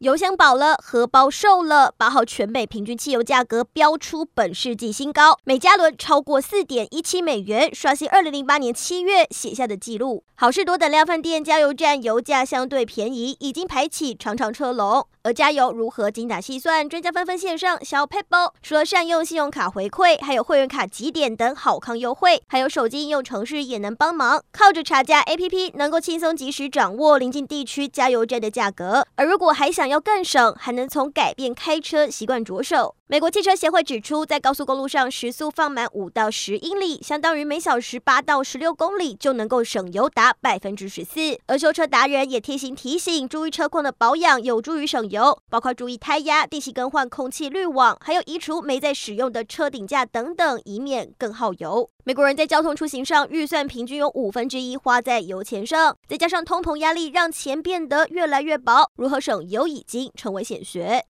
油箱饱了，荷包瘦了。八号全美平均汽油价格飙出本世纪新高，每加仑超过四点一七美元，刷新二零零八年七月写下的记录。好事多等量贩店、加油站油价相对便宜，已经排起长长车龙。而加油如何精打细算？专家纷纷线上小撇步，除了善用信用卡回馈，还有会员卡集点等好康优惠，还有手机应用程式也能帮忙。靠着查价 APP，能够轻松及时掌握邻近地区加油站的价格。而如果还想要更省，还能从改变开车习惯着手。美国汽车协会指出，在高速公路上时速放满五到十英里，相当于每小时八到十六公里，就能够省油达百分之十四。而修车达人也贴心提醒，注意车况的保养有助于省油，包括注意胎压、定期更换空气滤网，还有移除没在使用的车顶架等等，以免更耗油。美国人在交通出行上预算平均有五分之一花在油钱上，再加上通膨压力让钱变得越来越薄，如何省油已经成为显学。